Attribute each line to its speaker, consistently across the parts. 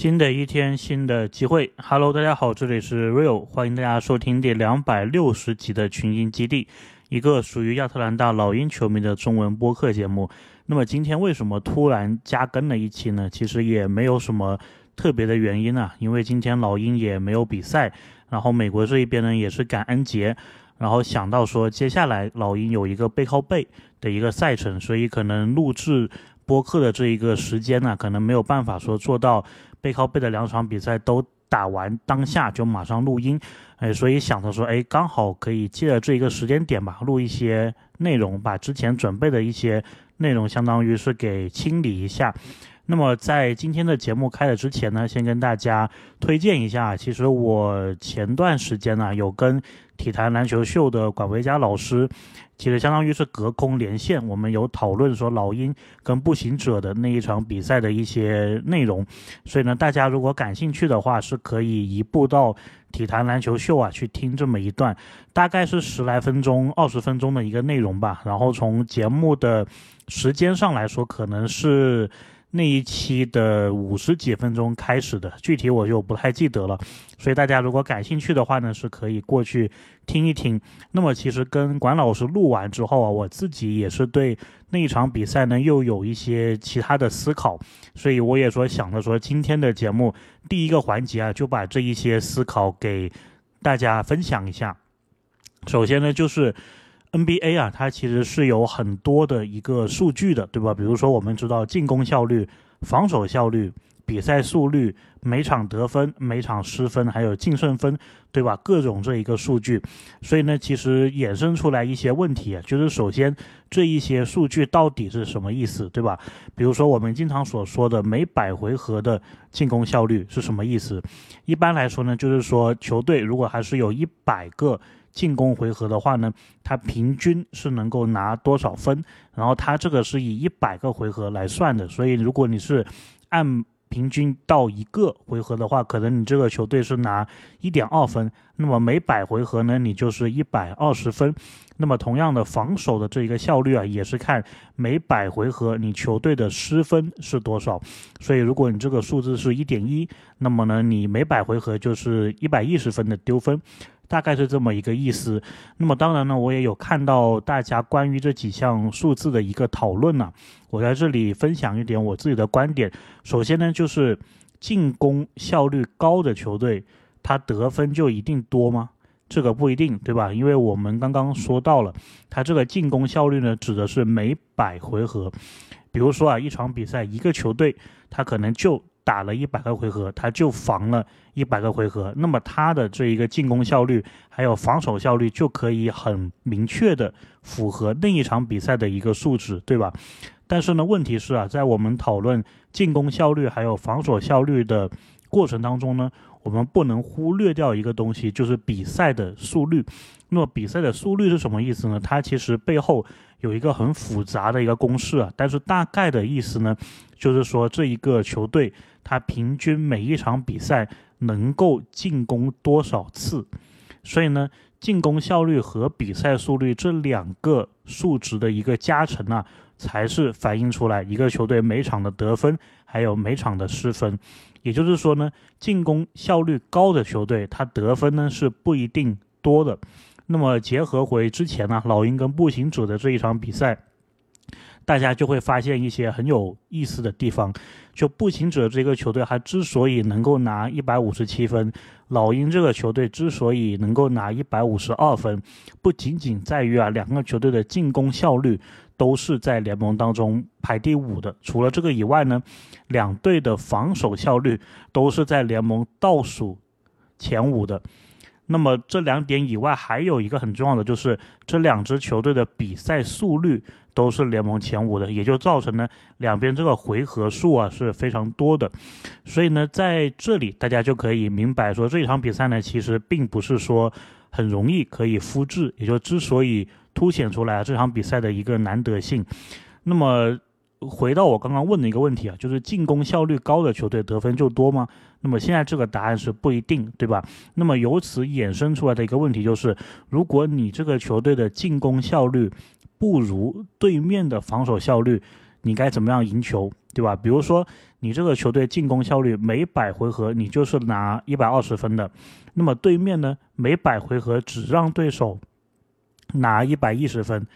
Speaker 1: 新的一天，新的机会。Hello，大家好，这里是 Real，欢迎大家收听第两百六十集的群英基地，一个属于亚特兰大老鹰球迷的中文播客节目。那么今天为什么突然加更了一期呢？其实也没有什么特别的原因啊，因为今天老鹰也没有比赛，然后美国这一边呢也是感恩节，然后想到说接下来老鹰有一个背靠背的一个赛程，所以可能录制播客的这一个时间呢，可能没有办法说做到。背靠背的两场比赛都打完，当下就马上录音，哎，所以想着说，哎，刚好可以借着这一个时间点吧，录一些内容，把之前准备的一些内容，相当于是给清理一下。那么在今天的节目开始之前呢，先跟大家推荐一下，其实我前段时间呢有跟体坛篮球秀的管维佳老师。其实相当于是隔空连线，我们有讨论说老鹰跟步行者的那一场比赛的一些内容，所以呢，大家如果感兴趣的话，是可以移步到体坛篮球秀啊去听这么一段，大概是十来分钟、二十分钟的一个内容吧。然后从节目的时间上来说，可能是。那一期的五十几分钟开始的，具体我就不太记得了，所以大家如果感兴趣的话呢，是可以过去听一听。那么其实跟管老师录完之后啊，我自己也是对那一场比赛呢又有一些其他的思考，所以我也说想着说今天的节目第一个环节啊，就把这一些思考给大家分享一下。首先呢，就是。NBA 啊，它其实是有很多的一个数据的，对吧？比如说，我们知道进攻效率、防守效率、比赛速率、每场得分、每场失分，还有净胜分，对吧？各种这一个数据，所以呢，其实衍生出来一些问题，啊就是首先这一些数据到底是什么意思，对吧？比如说我们经常所说的每百回合的进攻效率是什么意思？一般来说呢，就是说球队如果还是有一百个。进攻回合的话呢，它平均是能够拿多少分？然后它这个是以一百个回合来算的，所以如果你是按平均到一个回合的话，可能你这个球队是拿一点二分。那么每百回合呢，你就是一百二十分。那么同样的防守的这一个效率啊，也是看每百回合你球队的失分是多少。所以如果你这个数字是一点一，那么呢，你每百回合就是一百一十分的丢分。大概是这么一个意思。那么当然呢，我也有看到大家关于这几项数字的一个讨论呢。我在这里分享一点我自己的观点。首先呢，就是进攻效率高的球队，他得分就一定多吗？这个不一定，对吧？因为我们刚刚说到了，他这个进攻效率呢，指的是每百回合。比如说啊，一场比赛一个球队，他可能就。打了一百个回合，他就防了一百个回合，那么他的这一个进攻效率还有防守效率就可以很明确的符合那一场比赛的一个数值，对吧？但是呢，问题是啊，在我们讨论进攻效率还有防守效率的过程当中呢，我们不能忽略掉一个东西，就是比赛的速率。那么比赛的速率是什么意思呢？它其实背后有一个很复杂的一个公式啊，但是大概的意思呢，就是说这一个球队。他平均每一场比赛能够进攻多少次？所以呢，进攻效率和比赛速率这两个数值的一个加成啊，才是反映出来一个球队每场的得分，还有每场的失分。也就是说呢，进攻效率高的球队，他得分呢是不一定多的。那么结合回之前呢，老鹰跟步行者的这一场比赛。大家就会发现一些很有意思的地方。就步行者这个球队，他之所以能够拿一百五十七分，老鹰这个球队之所以能够拿一百五十二分，不仅仅在于啊，两个球队的进攻效率都是在联盟当中排第五的。除了这个以外呢，两队的防守效率都是在联盟倒数前五的。那么这两点以外，还有一个很重要的，就是这两支球队的比赛速率。都是联盟前五的，也就造成呢两边这个回合数啊是非常多的，所以呢在这里大家就可以明白说这场比赛呢其实并不是说很容易可以复制，也就之所以凸显出来这场比赛的一个难得性。那么回到我刚刚问的一个问题啊，就是进攻效率高的球队得分就多吗？那么现在这个答案是不一定，对吧？那么由此衍生出来的一个问题就是，如果你这个球队的进攻效率，不如对面的防守效率，你该怎么样赢球？对吧？比如说你这个球队进攻效率每百回合你就是拿一百二十分的，那么对面呢每百回合只让对手拿一百一十分，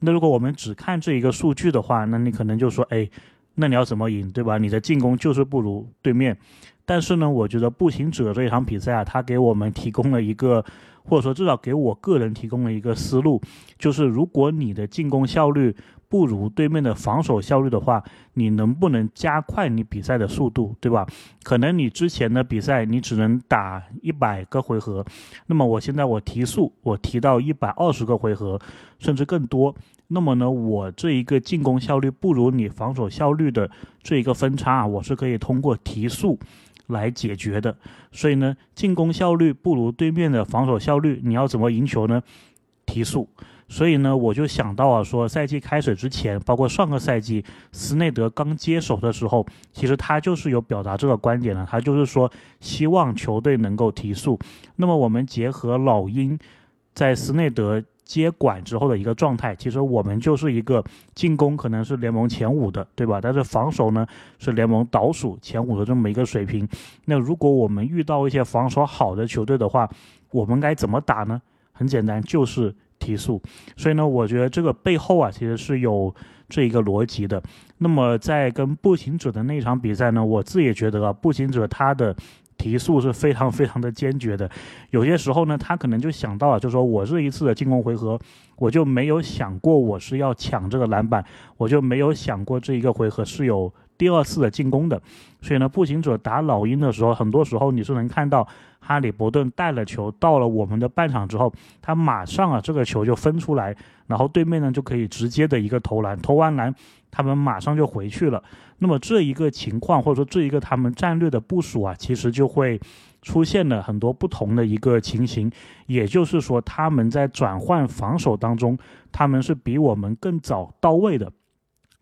Speaker 1: 那如果我们只看这一个数据的话，那你可能就说，哎，那你要怎么赢，对吧？你的进攻就是不如对面。但是呢，我觉得步行者这一场比赛啊，他给我们提供了一个，或者说至少给我个人提供了一个思路，就是如果你的进攻效率，不如对面的防守效率的话，你能不能加快你比赛的速度，对吧？可能你之前的比赛你只能打一百个回合，那么我现在我提速，我提到一百二十个回合，甚至更多。那么呢，我这一个进攻效率不如你防守效率的这一个分差，我是可以通过提速来解决的。所以呢，进攻效率不如对面的防守效率，你要怎么赢球呢？提速。所以呢，我就想到啊，说赛季开始之前，包括上个赛季斯内德刚接手的时候，其实他就是有表达这个观点的，他就是说希望球队能够提速。那么我们结合老鹰在斯内德接管之后的一个状态，其实我们就是一个进攻可能是联盟前五的，对吧？但是防守呢是联盟倒数前五的这么一个水平。那如果我们遇到一些防守好的球队的话，我们该怎么打呢？很简单，就是。提速，所以呢，我觉得这个背后啊，其实是有这一个逻辑的。那么在跟步行者的那场比赛呢，我自己也觉得啊，步行者他的提速是非常非常的坚决的。有些时候呢，他可能就想到了，就说我这一次的进攻回合，我就没有想过我是要抢这个篮板，我就没有想过这一个回合是有。第二次的进攻的，所以呢，步行者打老鹰的时候，很多时候你是能看到哈利伯顿带了球到了我们的半场之后，他马上啊这个球就分出来，然后对面呢就可以直接的一个投篮，投完篮他们马上就回去了。那么这一个情况或者说这一个他们战略的部署啊，其实就会出现了很多不同的一个情形，也就是说他们在转换防守当中，他们是比我们更早到位的，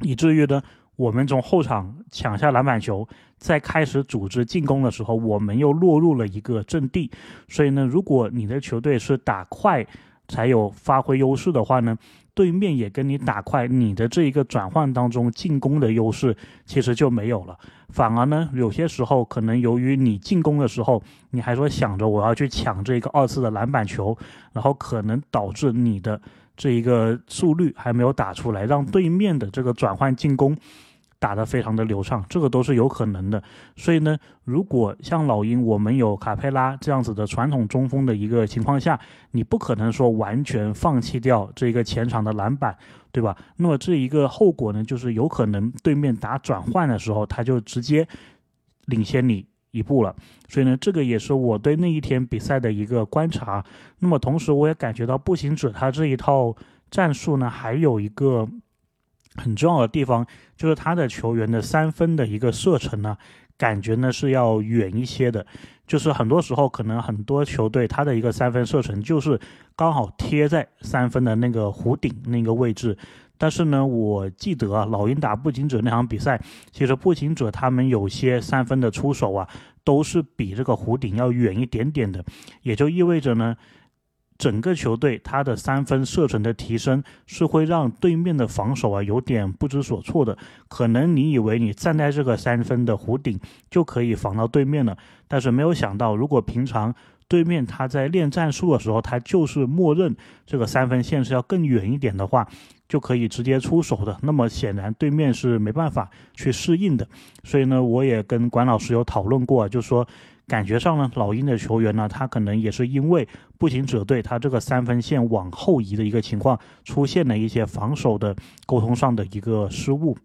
Speaker 1: 以至于呢。我们从后场抢下篮板球，在开始组织进攻的时候，我们又落入了一个阵地。所以呢，如果你的球队是打快才有发挥优势的话呢，对面也跟你打快，你的这一个转换当中进攻的优势其实就没有了。反而呢，有些时候可能由于你进攻的时候，你还说想着我要去抢这个二次的篮板球，然后可能导致你的这一个速率还没有打出来，让对面的这个转换进攻。打得非常的流畅，这个都是有可能的。所以呢，如果像老鹰，我们有卡佩拉这样子的传统中锋的一个情况下，你不可能说完全放弃掉这一个前场的篮板，对吧？那么这一个后果呢，就是有可能对面打转换的时候，他就直接领先你一步了。所以呢，这个也是我对那一天比赛的一个观察。那么同时，我也感觉到步行者他这一套战术呢，还有一个。很重要的地方就是他的球员的三分的一个射程呢，感觉呢是要远一些的。就是很多时候可能很多球队他的一个三分射程就是刚好贴在三分的那个弧顶那个位置。但是呢，我记得啊，老鹰打步行者那场比赛，其实步行者他们有些三分的出手啊，都是比这个弧顶要远一点点的，也就意味着呢。整个球队他的三分射程的提升是会让对面的防守啊有点不知所措的。可能你以为你站在这个三分的弧顶就可以防到对面了，但是没有想到，如果平常对面他在练战术的时候，他就是默认这个三分线是要更远一点的话，就可以直接出手的。那么显然对面是没办法去适应的。所以呢，我也跟管老师有讨论过，就说。感觉上呢，老鹰的球员呢，他可能也是因为步行者队他这个三分线往后移的一个情况，出现了一些防守的沟通上的一个失误。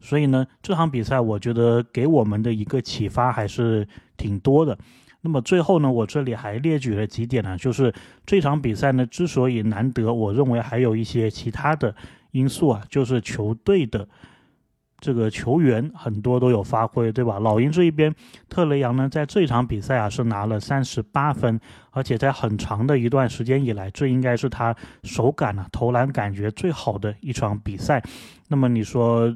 Speaker 1: 所以呢，这场比赛我觉得给我们的一个启发还是挺多的。那么最后呢，我这里还列举了几点呢，就是这场比赛呢之所以难得，我认为还有一些其他的因素啊，就是球队的。这个球员很多都有发挥，对吧？老鹰这一边，特雷杨呢，在这场比赛啊是拿了三十八分，而且在很长的一段时间以来，这应该是他手感啊投篮感觉最好的一场比赛。那么你说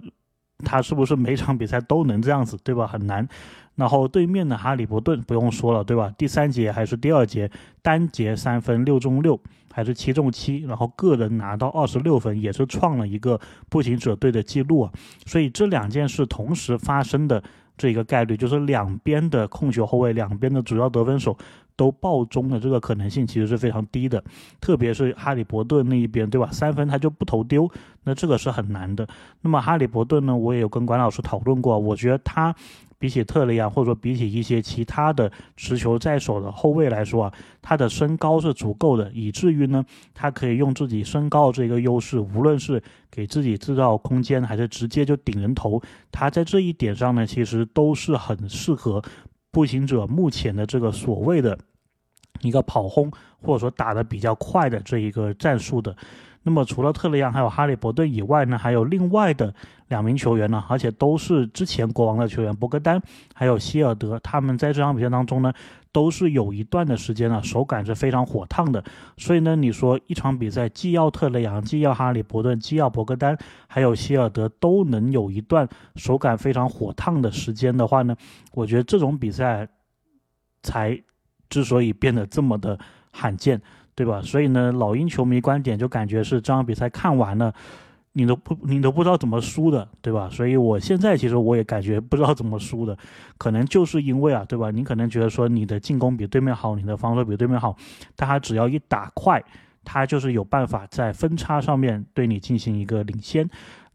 Speaker 1: 他是不是每场比赛都能这样子，对吧？很难。然后对面的哈利伯顿不用说了，对吧？第三节还是第二节，单节三分六中六，还是七中七，然后个人拿到二十六分，也是创了一个步行者队的记录啊。所以这两件事同时发生的这个概率，就是两边的控球后卫，两边的主要得分手。都爆中的这个可能性其实是非常低的，特别是哈利伯顿那一边，对吧？三分他就不投丢，那这个是很难的。那么哈利伯顿呢，我也有跟管老师讨论过，我觉得他比起特雷杨，或者说比起一些其他的持球在手的后卫来说啊，他的身高是足够的，以至于呢，他可以用自己身高这个优势，无论是给自己制造空间，还是直接就顶人头，他在这一点上呢，其实都是很适合。步行者目前的这个所谓的一个跑轰，或者说打的比较快的这一个战术的，那么除了特雷杨还有哈利伯顿以外呢，还有另外的两名球员呢，而且都是之前国王的球员，博格丹还有希尔德，他们在这场比赛当中呢。都是有一段的时间了，手感是非常火烫的。所以呢，你说一场比赛既要特雷杨，既要哈利伯顿，既要博格丹，还有希尔德都能有一段手感非常火烫的时间的话呢，我觉得这种比赛才之所以变得这么的罕见，对吧？所以呢，老鹰球迷观点就感觉是这场比赛看完了。你都不，你都不知道怎么输的，对吧？所以我现在其实我也感觉不知道怎么输的，可能就是因为啊，对吧？你可能觉得说你的进攻比对面好，你的防守比对面好，但他只要一打快，他就是有办法在分差上面对你进行一个领先。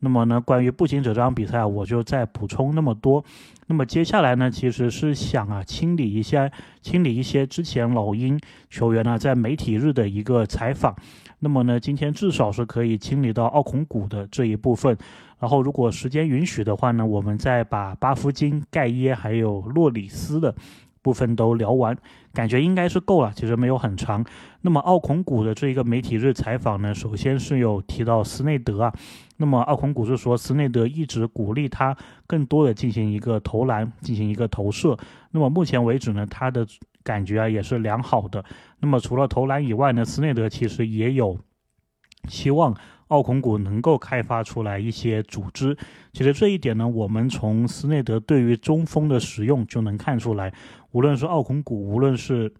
Speaker 1: 那么呢，关于步行者这场比赛啊，我就再补充那么多。那么接下来呢，其实是想啊，清理一下，清理一些之前老鹰球员呢在媒体日的一个采访。那么呢，今天至少是可以清理到奥孔古的这一部分。然后如果时间允许的话呢，我们再把巴夫金、盖耶还有洛里斯的。部分都聊完，感觉应该是够了。其实没有很长。那么奥孔古的这一个媒体日采访呢，首先是有提到斯内德啊。那么奥孔古是说，斯内德一直鼓励他更多的进行一个投篮，进行一个投射。那么目前为止呢，他的感觉啊也是良好的。那么除了投篮以外呢，斯内德其实也有希望。奥孔古能够开发出来一些组织，其实这一点呢，我们从斯内德对于中锋的使用就能看出来。无论是奥孔古，无论是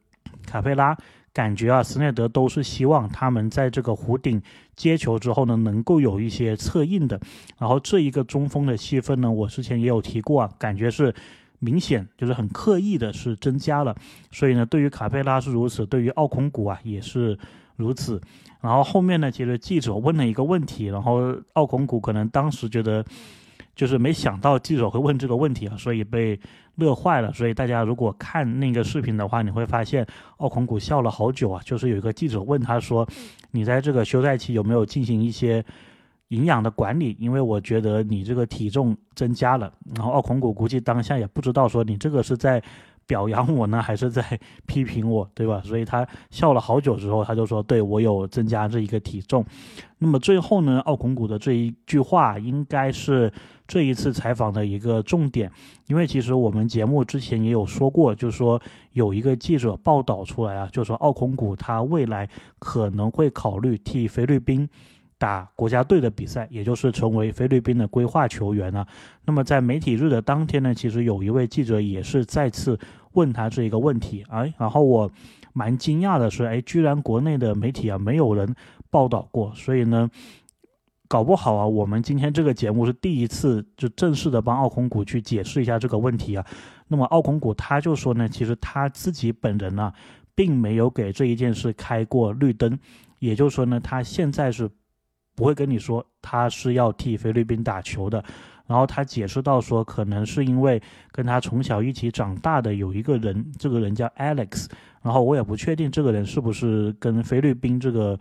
Speaker 1: 卡佩拉，感觉啊，斯内德都是希望他们在这个弧顶接球之后呢，能够有一些策应的。然后这一个中锋的戏份呢，我之前也有提过啊，感觉是明显就是很刻意的是增加了。所以呢，对于卡佩拉是如此，对于奥孔古啊也是。如此，然后后面呢？其实记者问了一个问题，然后奥孔古可能当时觉得，就是没想到记者会问这个问题啊，所以被乐坏了。所以大家如果看那个视频的话，你会发现奥孔古笑了好久啊。就是有一个记者问他说：“你在这个休赛期有没有进行一些营养的管理？因为我觉得你这个体重增加了。”然后奥孔古估计当下也不知道说你这个是在。表扬我呢，还是在 批评我，对吧？所以他笑了好久之后，他就说：“对我有增加这一个体重。”那么最后呢，奥孔古的这一句话应该是这一次采访的一个重点，因为其实我们节目之前也有说过，就是说有一个记者报道出来啊，就是说奥孔古他未来可能会考虑替菲律宾。打国家队的比赛，也就是成为菲律宾的规划球员呢。那么在媒体日的当天呢，其实有一位记者也是再次问他这一个问题，哎，然后我蛮惊讶的是，哎，居然国内的媒体啊没有人报道过，所以呢，搞不好啊，我们今天这个节目是第一次就正式的帮奥孔古去解释一下这个问题啊。那么奥孔古他就说呢，其实他自己本人呢，并没有给这一件事开过绿灯，也就是说呢，他现在是。不会跟你说他是要替菲律宾打球的，然后他解释到说，可能是因为跟他从小一起长大的有一个人，这个人叫 Alex，然后我也不确定这个人是不是跟菲律宾这个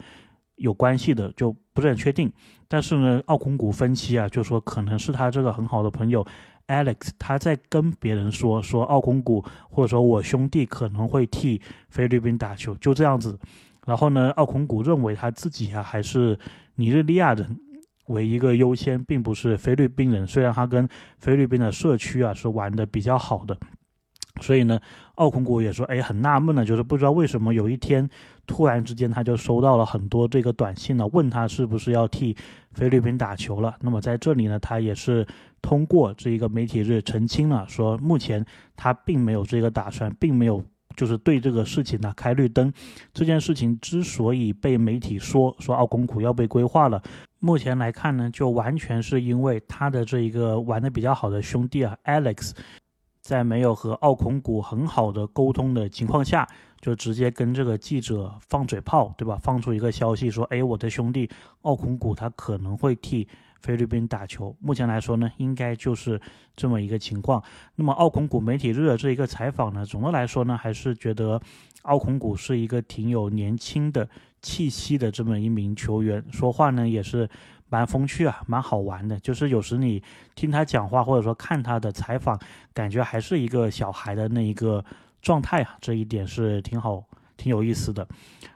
Speaker 1: 有关系的，就不是很确定。但是呢，奥孔古分析啊，就说可能是他这个很好的朋友 Alex，他在跟别人说说奥孔古或者说我兄弟可能会替菲律宾打球，就这样子。然后呢，奥孔古认为他自己啊还是。尼日利亚人为一个优先，并不是菲律宾人。虽然他跟菲律宾的社区啊是玩的比较好的，所以呢，奥孔古也说，哎，很纳闷呢，就是不知道为什么有一天突然之间他就收到了很多这个短信呢，问他是不是要替菲律宾打球了。那么在这里呢，他也是通过这一个媒体日澄清了，说目前他并没有这个打算，并没有就是对这个事情呢开绿灯。这件事情之所以被媒体说说奥孔古要被规划了，目前来看呢，就完全是因为他的这一个玩的比较好的兄弟啊，Alex。在没有和奥孔古很好的沟通的情况下，就直接跟这个记者放嘴炮，对吧？放出一个消息说：“哎，我的兄弟奥孔古他可能会替菲律宾打球。”目前来说呢，应该就是这么一个情况。那么奥孔古媒体日的这一个采访呢，总的来说呢，还是觉得奥孔古是一个挺有年轻的气息的这么一名球员，说话呢也是。蛮风趣啊，蛮好玩的。就是有时你听他讲话，或者说看他的采访，感觉还是一个小孩的那一个状态啊，这一点是挺好、挺有意思的。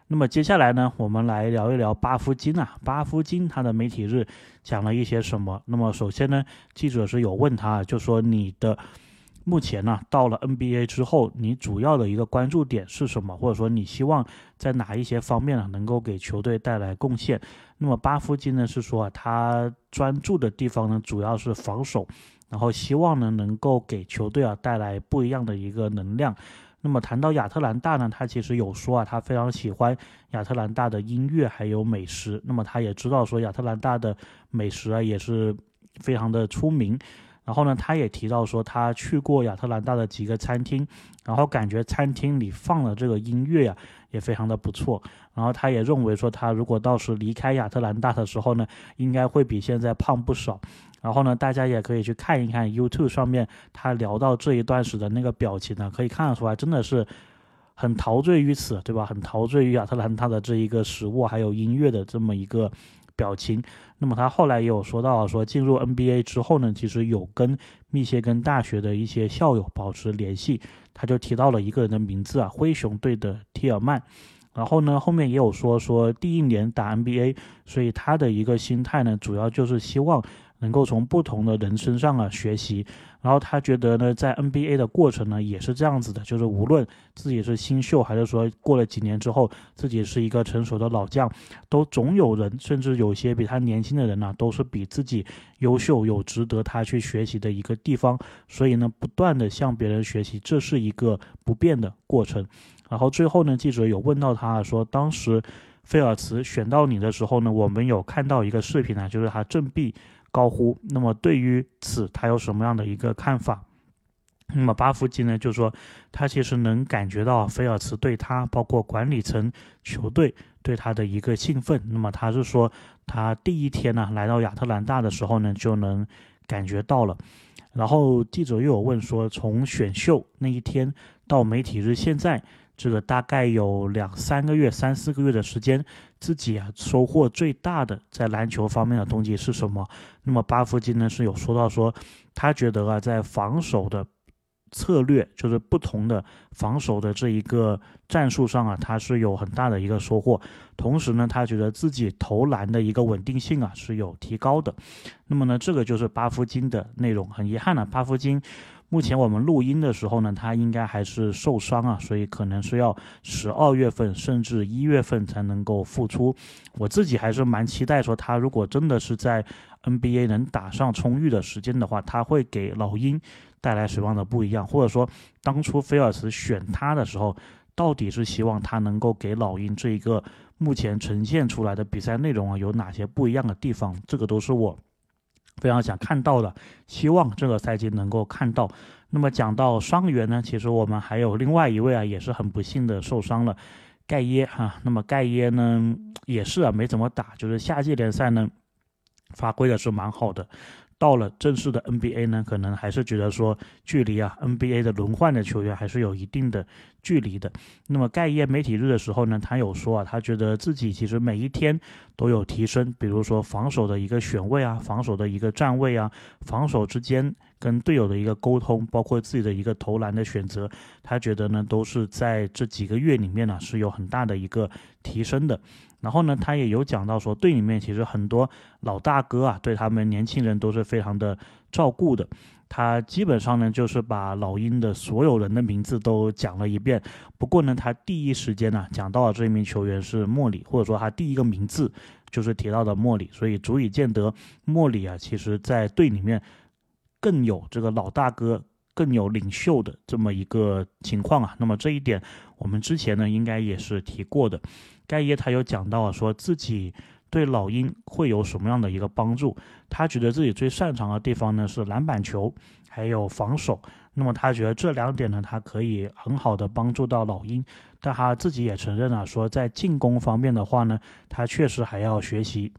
Speaker 1: 那么接下来呢，我们来聊一聊巴夫金啊。巴夫金他的媒体日讲了一些什么？那么首先呢，记者是有问他，就说你的。目前呢，到了 NBA 之后，你主要的一个关注点是什么？或者说你希望在哪一些方面呢，能够给球队带来贡献？那么巴夫金呢是说啊，他专注的地方呢主要是防守，然后希望呢能够给球队啊带来不一样的一个能量。那么谈到亚特兰大呢，他其实有说啊，他非常喜欢亚特兰大的音乐还有美食。那么他也知道说亚特兰大的美食啊也是非常的出名。然后呢，他也提到说，他去过亚特兰大的几个餐厅，然后感觉餐厅里放的这个音乐呀，也非常的不错。然后他也认为说，他如果到时离开亚特兰大的时候呢，应该会比现在胖不少。然后呢，大家也可以去看一看 YouTube 上面他聊到这一段时的那个表情呢，可以看得出来，真的是很陶醉于此，对吧？很陶醉于亚特兰大的这一个食物还有音乐的这么一个。表情，那么他后来也有说到，说进入 NBA 之后呢，其实有跟密歇根大学的一些校友保持联系，他就提到了一个人的名字啊，灰熊队的提尔曼，然后呢，后面也有说说第一年打 NBA，所以他的一个心态呢，主要就是希望。能够从不同的人身上啊学习，然后他觉得呢，在 NBA 的过程呢也是这样子的，就是无论自己是新秀，还是说过了几年之后自己是一个成熟的老将，都总有人，甚至有些比他年轻的人呢，都是比自己优秀，有值得他去学习的一个地方。所以呢，不断的向别人学习，这是一个不变的过程。然后最后呢，记者有问到他说，当时菲尔茨选到你的时候呢，我们有看到一个视频呢，就是他振臂。高呼，那么对于此他有什么样的一个看法？那么巴夫基呢，就说他其实能感觉到菲尔茨对他，包括管理层、球队对他的一个兴奋。那么他是说，他第一天呢来到亚特兰大的时候呢，就能感觉到了。然后记者又有问说，从选秀那一天到媒体日现在。这个大概有两三个月、三四个月的时间，自己啊收获最大的在篮球方面的东西是什么？那么巴夫金呢是有说到说，他觉得啊在防守的策略，就是不同的防守的这一个战术上啊，他是有很大的一个收获。同时呢，他觉得自己投篮的一个稳定性啊是有提高的。那么呢，这个就是巴夫金的内容。很遗憾呢，巴夫金。目前我们录音的时候呢，他应该还是受伤啊，所以可能是要十二月份甚至一月份才能够复出。我自己还是蛮期待说，他如果真的是在 NBA 能打上充裕的时间的话，他会给老鹰带来什么样的不一样？或者说，当初菲尔茨选他的时候，到底是希望他能够给老鹰这一个目前呈现出来的比赛内容啊，有哪些不一样的地方？这个都是我。非常想看到的，希望这个赛季能够看到。那么讲到伤员呢，其实我们还有另外一位啊，也是很不幸的受伤了，盖耶哈。那么盖耶呢，也是啊，没怎么打，就是夏季联赛呢，发挥的是蛮好的。到了正式的 NBA 呢，可能还是觉得说距离啊 NBA 的轮换的球员还是有一定的距离的。那么盖耶媒体日的时候呢，他有说啊，他觉得自己其实每一天都有提升，比如说防守的一个选位啊，防守的一个站位啊，防守之间。跟队友的一个沟通，包括自己的一个投篮的选择，他觉得呢都是在这几个月里面呢是有很大的一个提升的。然后呢，他也有讲到说，队里面其实很多老大哥啊，对他们年轻人都是非常的照顾的。他基本上呢，就是把老鹰的所有人的名字都讲了一遍。不过呢，他第一时间呢讲到了这名球员是莫里，或者说他第一个名字就是提到的莫里，所以足以见得莫里啊，其实在队里面更有这个老大哥、更有领袖的这么一个情况啊。那么这一点我们之前呢应该也是提过的。盖耶他有讲到啊，说自己。对老鹰会有什么样的一个帮助？他觉得自己最擅长的地方呢是篮板球，还有防守。那么他觉得这两点呢，他可以很好的帮助到老鹰。但他自己也承认了，说在进攻方面的话呢，他确实还要学习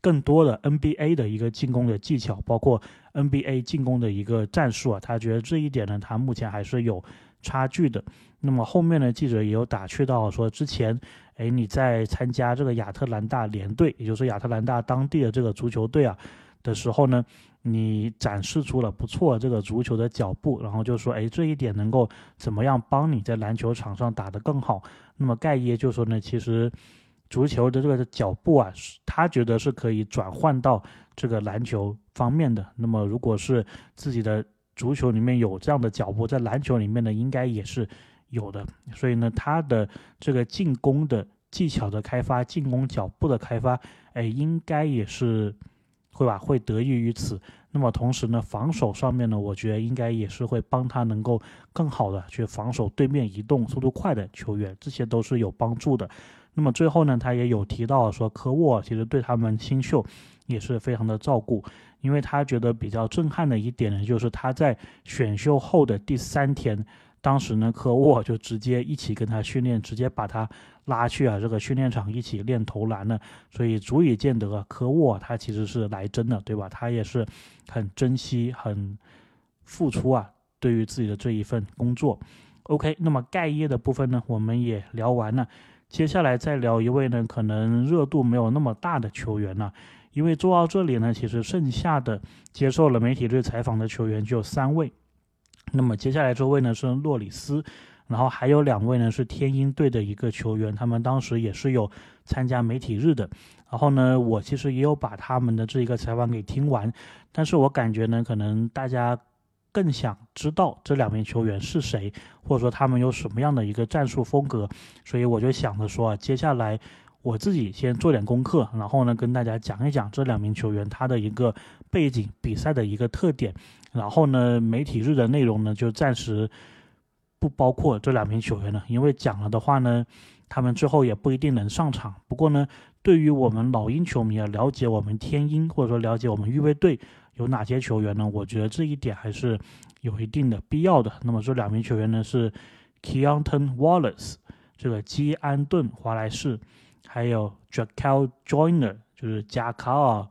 Speaker 1: 更多的 NBA 的一个进攻的技巧，包括 NBA 进攻的一个战术啊。他觉得这一点呢，他目前还是有差距的。那么后面呢，记者也有打趣到说，之前。哎，你在参加这个亚特兰大联队，也就是亚特兰大当地的这个足球队啊的时候呢，你展示出了不错这个足球的脚步，然后就说，哎，这一点能够怎么样帮你在篮球场上打得更好？那么盖耶就说呢，其实足球的这个脚步啊，他觉得是可以转换到这个篮球方面的。那么如果是自己的足球里面有这样的脚步，在篮球里面呢，应该也是。有的，所以呢，他的这个进攻的技巧的开发，进攻脚步的开发，哎，应该也是会吧，会得益于此。那么同时呢，防守上面呢，我觉得应该也是会帮他能够更好的去防守对面移动速度快的球员，这些都是有帮助的。那么最后呢，他也有提到说，科沃其实对他们新秀也是非常的照顾，因为他觉得比较震撼的一点呢，就是他在选秀后的第三天。当时呢，科沃就直接一起跟他训练，直接把他拉去啊这个训练场一起练投篮了，所以足以见得啊科沃他其实是来真的，对吧？他也是很珍惜、很付出啊，对于自己的这一份工作。OK，那么盖耶的部分呢，我们也聊完了，接下来再聊一位呢，可能热度没有那么大的球员了，因为做到这里呢，其实剩下的接受了媒体对采访的球员就有三位。那么接下来这位呢是洛里斯，然后还有两位呢是天鹰队的一个球员，他们当时也是有参加媒体日的。然后呢，我其实也有把他们的这一个采访给听完，但是我感觉呢，可能大家更想知道这两名球员是谁，或者说他们有什么样的一个战术风格，所以我就想着说啊，接下来我自己先做点功课，然后呢跟大家讲一讲这两名球员他的一个背景、比赛的一个特点。然后呢，媒体日的内容呢，就暂时不包括这两名球员了，因为讲了的话呢，他们最后也不一定能上场。不过呢，对于我们老鹰球迷啊，了解我们天鹰或者说了解我们预备队有哪些球员呢？我觉得这一点还是有一定的必要的。那么这两名球员呢是 Keontae Wallace，这个基安顿华莱士，还有 Jackel Joiner 就是加卡尔。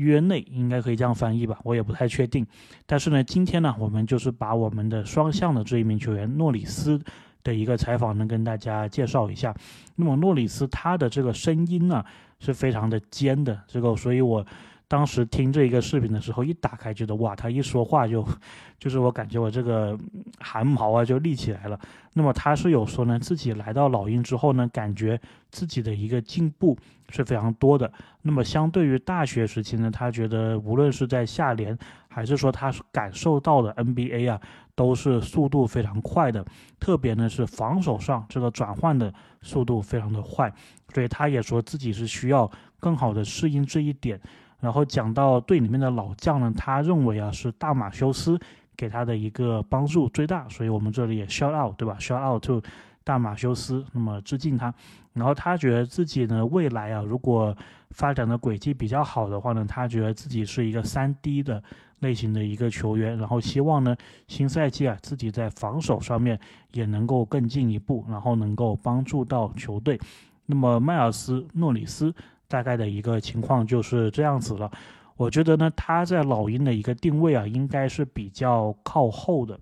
Speaker 1: 约内应该可以这样翻译吧，我也不太确定。但是呢，今天呢，我们就是把我们的双向的这一名球员诺里斯的一个采访呢，跟大家介绍一下。那么诺里斯他的这个声音呢，是非常的尖的，这个，所以我。当时听这一个视频的时候，一打开觉得哇，他一说话就，就是我感觉我这个汗毛啊就立起来了。那么他是有说呢，自己来到老鹰之后呢，感觉自己的一个进步是非常多的。那么相对于大学时期呢，他觉得无论是在下联，还是说他感受到的 NBA 啊，都是速度非常快的，特别呢是防守上这个转换的速度非常的快，所以他也说自己是需要更好的适应这一点。然后讲到队里面的老将呢，他认为啊是大马修斯给他的一个帮助最大，所以我们这里也 shout out 对吧？shout out to 大马修斯，那么致敬他。然后他觉得自己呢未来啊如果发展的轨迹比较好的话呢，他觉得自己是一个三 D 的类型的一个球员，然后希望呢新赛季啊自己在防守上面也能够更进一步，然后能够帮助到球队。那么迈尔斯诺里斯。大概的一个情况就是这样子了，我觉得呢，他在老鹰的一个定位啊，应该是比较靠后的，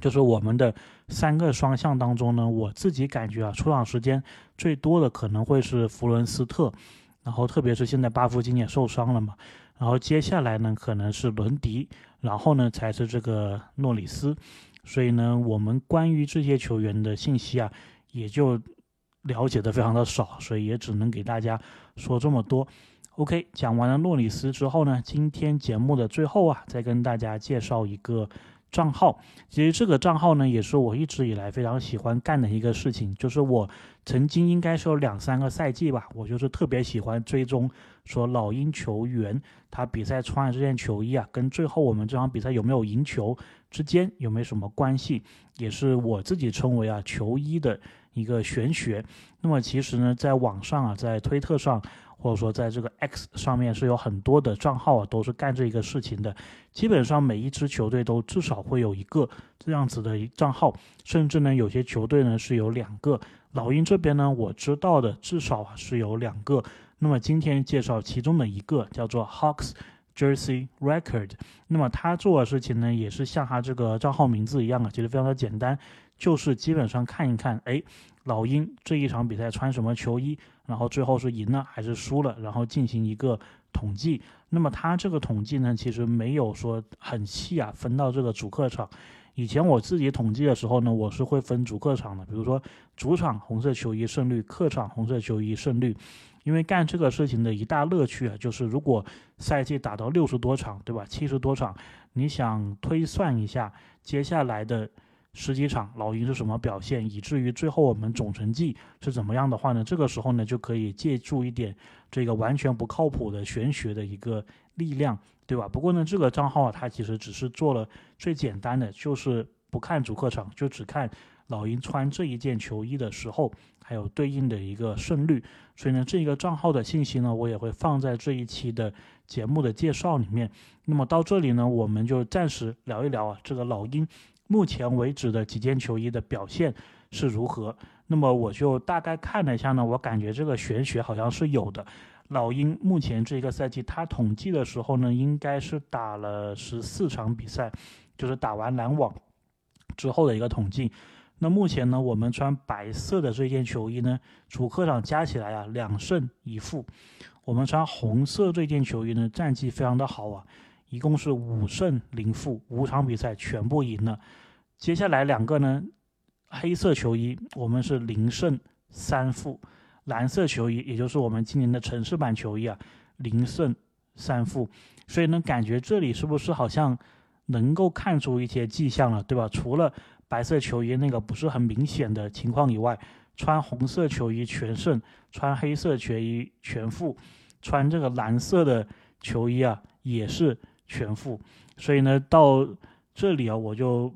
Speaker 1: 就是我们的三个双向当中呢，我自己感觉啊，出场时间最多的可能会是弗伦斯特，然后特别是现在巴夫今年受伤了嘛，然后接下来呢可能是伦迪，然后呢才是这个诺里斯。所以呢，我们关于这些球员的信息啊，也就了解的非常的少，所以也只能给大家说这么多。OK，讲完了诺里斯之后呢，今天节目的最后啊，再跟大家介绍一个账号。其实这个账号呢，也是我一直以来非常喜欢干的一个事情，就是我曾经应该是有两三个赛季吧，我就是特别喜欢追踪说老鹰球员他比赛穿的这件球衣啊，跟最后我们这场比赛有没有赢球。之间有没有什么关系，也是我自己称为啊球衣的一个玄学。那么其实呢，在网上啊，在推特上，或者说在这个 X 上面，是有很多的账号啊，都是干这一个事情的。基本上每一支球队都至少会有一个这样子的账号，甚至呢，有些球队呢是有两个。老鹰这边呢，我知道的至少啊是有两个。那么今天介绍其中的一个，叫做 Hawks。Jersey Record，那么他做的事情呢，也是像他这个账号名字一样啊，其实非常的简单，就是基本上看一看，哎，老鹰这一场比赛穿什么球衣，然后最后是赢了还是输了，然后进行一个统计。那么他这个统计呢，其实没有说很细啊，分到这个主客场。以前我自己统计的时候呢，我是会分主客场的，比如说主场红色球衣胜率，客场红色球衣胜率。因为干这个事情的一大乐趣啊，就是如果赛季打到六十多场，对吧？七十多场，你想推算一下接下来的十几场老鹰是什么表现，以至于最后我们总成绩是怎么样的话呢？这个时候呢，就可以借助一点这个完全不靠谱的玄学的一个力量，对吧？不过呢，这个账号啊，它其实只是做了最简单的，就是不看主客场，就只看。老鹰穿这一件球衣的时候，还有对应的一个胜率，所以呢，这个账号的信息呢，我也会放在这一期的节目的介绍里面。那么到这里呢，我们就暂时聊一聊啊，这个老鹰目前为止的几件球衣的表现是如何。那么我就大概看了一下呢，我感觉这个玄学好像是有的。老鹰目前这个赛季，他统计的时候呢，应该是打了十四场比赛，就是打完篮网之后的一个统计。那目前呢，我们穿白色的这件球衣呢，主客场加起来啊两胜一负。我们穿红色这件球衣呢，战绩非常的好啊，一共是五胜零负，五场比赛全部赢了。接下来两个呢，黑色球衣我们是零胜三负，蓝色球衣也就是我们今年的城市版球衣啊，零胜三负。所以呢，感觉这里是不是好像能够看出一些迹象了，对吧？除了白色球衣那个不是很明显的情况以外，穿红色球衣全胜，穿黑色球衣全负，穿这个蓝色的球衣啊也是全负。所以呢，到这里啊，我就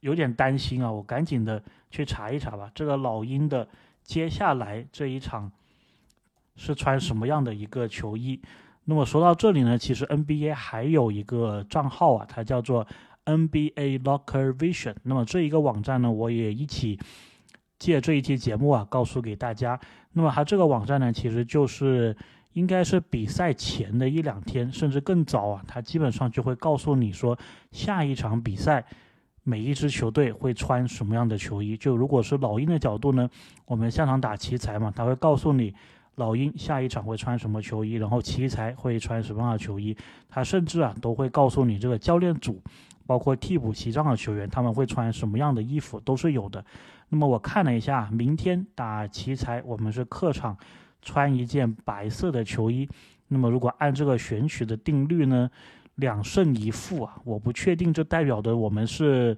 Speaker 1: 有点担心啊，我赶紧的去查一查吧。这个老鹰的接下来这一场是穿什么样的一个球衣？那么说到这里呢，其实 NBA 还有一个账号啊，它叫做。NBA Locker Vision，那么这一个网站呢，我也一起借这一期节目啊，告诉给大家。那么它这个网站呢，其实就是应该是比赛前的一两天，甚至更早啊，它基本上就会告诉你说下一场比赛每一支球队会穿什么样的球衣。就如果是老鹰的角度呢，我们下场打奇才嘛，他会告诉你老鹰下一场会穿什么球衣，然后奇才会穿什么样的球衣。他甚至啊都会告诉你这个教练组。包括替补席上的球员，他们会穿什么样的衣服都是有的。那么我看了一下，明天打奇才，我们是客场穿一件白色的球衣。那么如果按这个选取的定律呢，两胜一负啊，我不确定这代表的我们是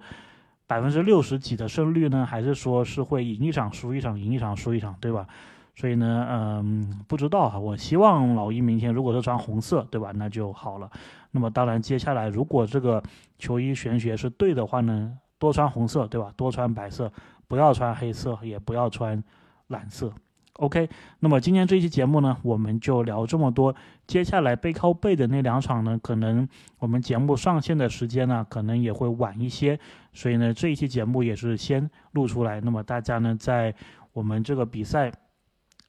Speaker 1: 百分之六十几的胜率呢，还是说是会赢一场输一场，赢一场输一场，对吧？所以呢，嗯，不知道哈。我希望老鹰明天如果是穿红色，对吧？那就好了。那么当然，接下来如果这个球衣玄学是对的话呢，多穿红色，对吧？多穿白色，不要穿黑色，也不要穿蓝色。OK。那么今天这期节目呢，我们就聊这么多。接下来背靠背的那两场呢，可能我们节目上线的时间呢，可能也会晚一些。所以呢，这一期节目也是先录出来。那么大家呢，在我们这个比赛。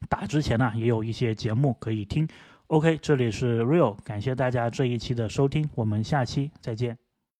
Speaker 1: 打之前呢，也有一些节目可以听。OK，这里是 Real，感谢大家这一期的收听，我们下期再见。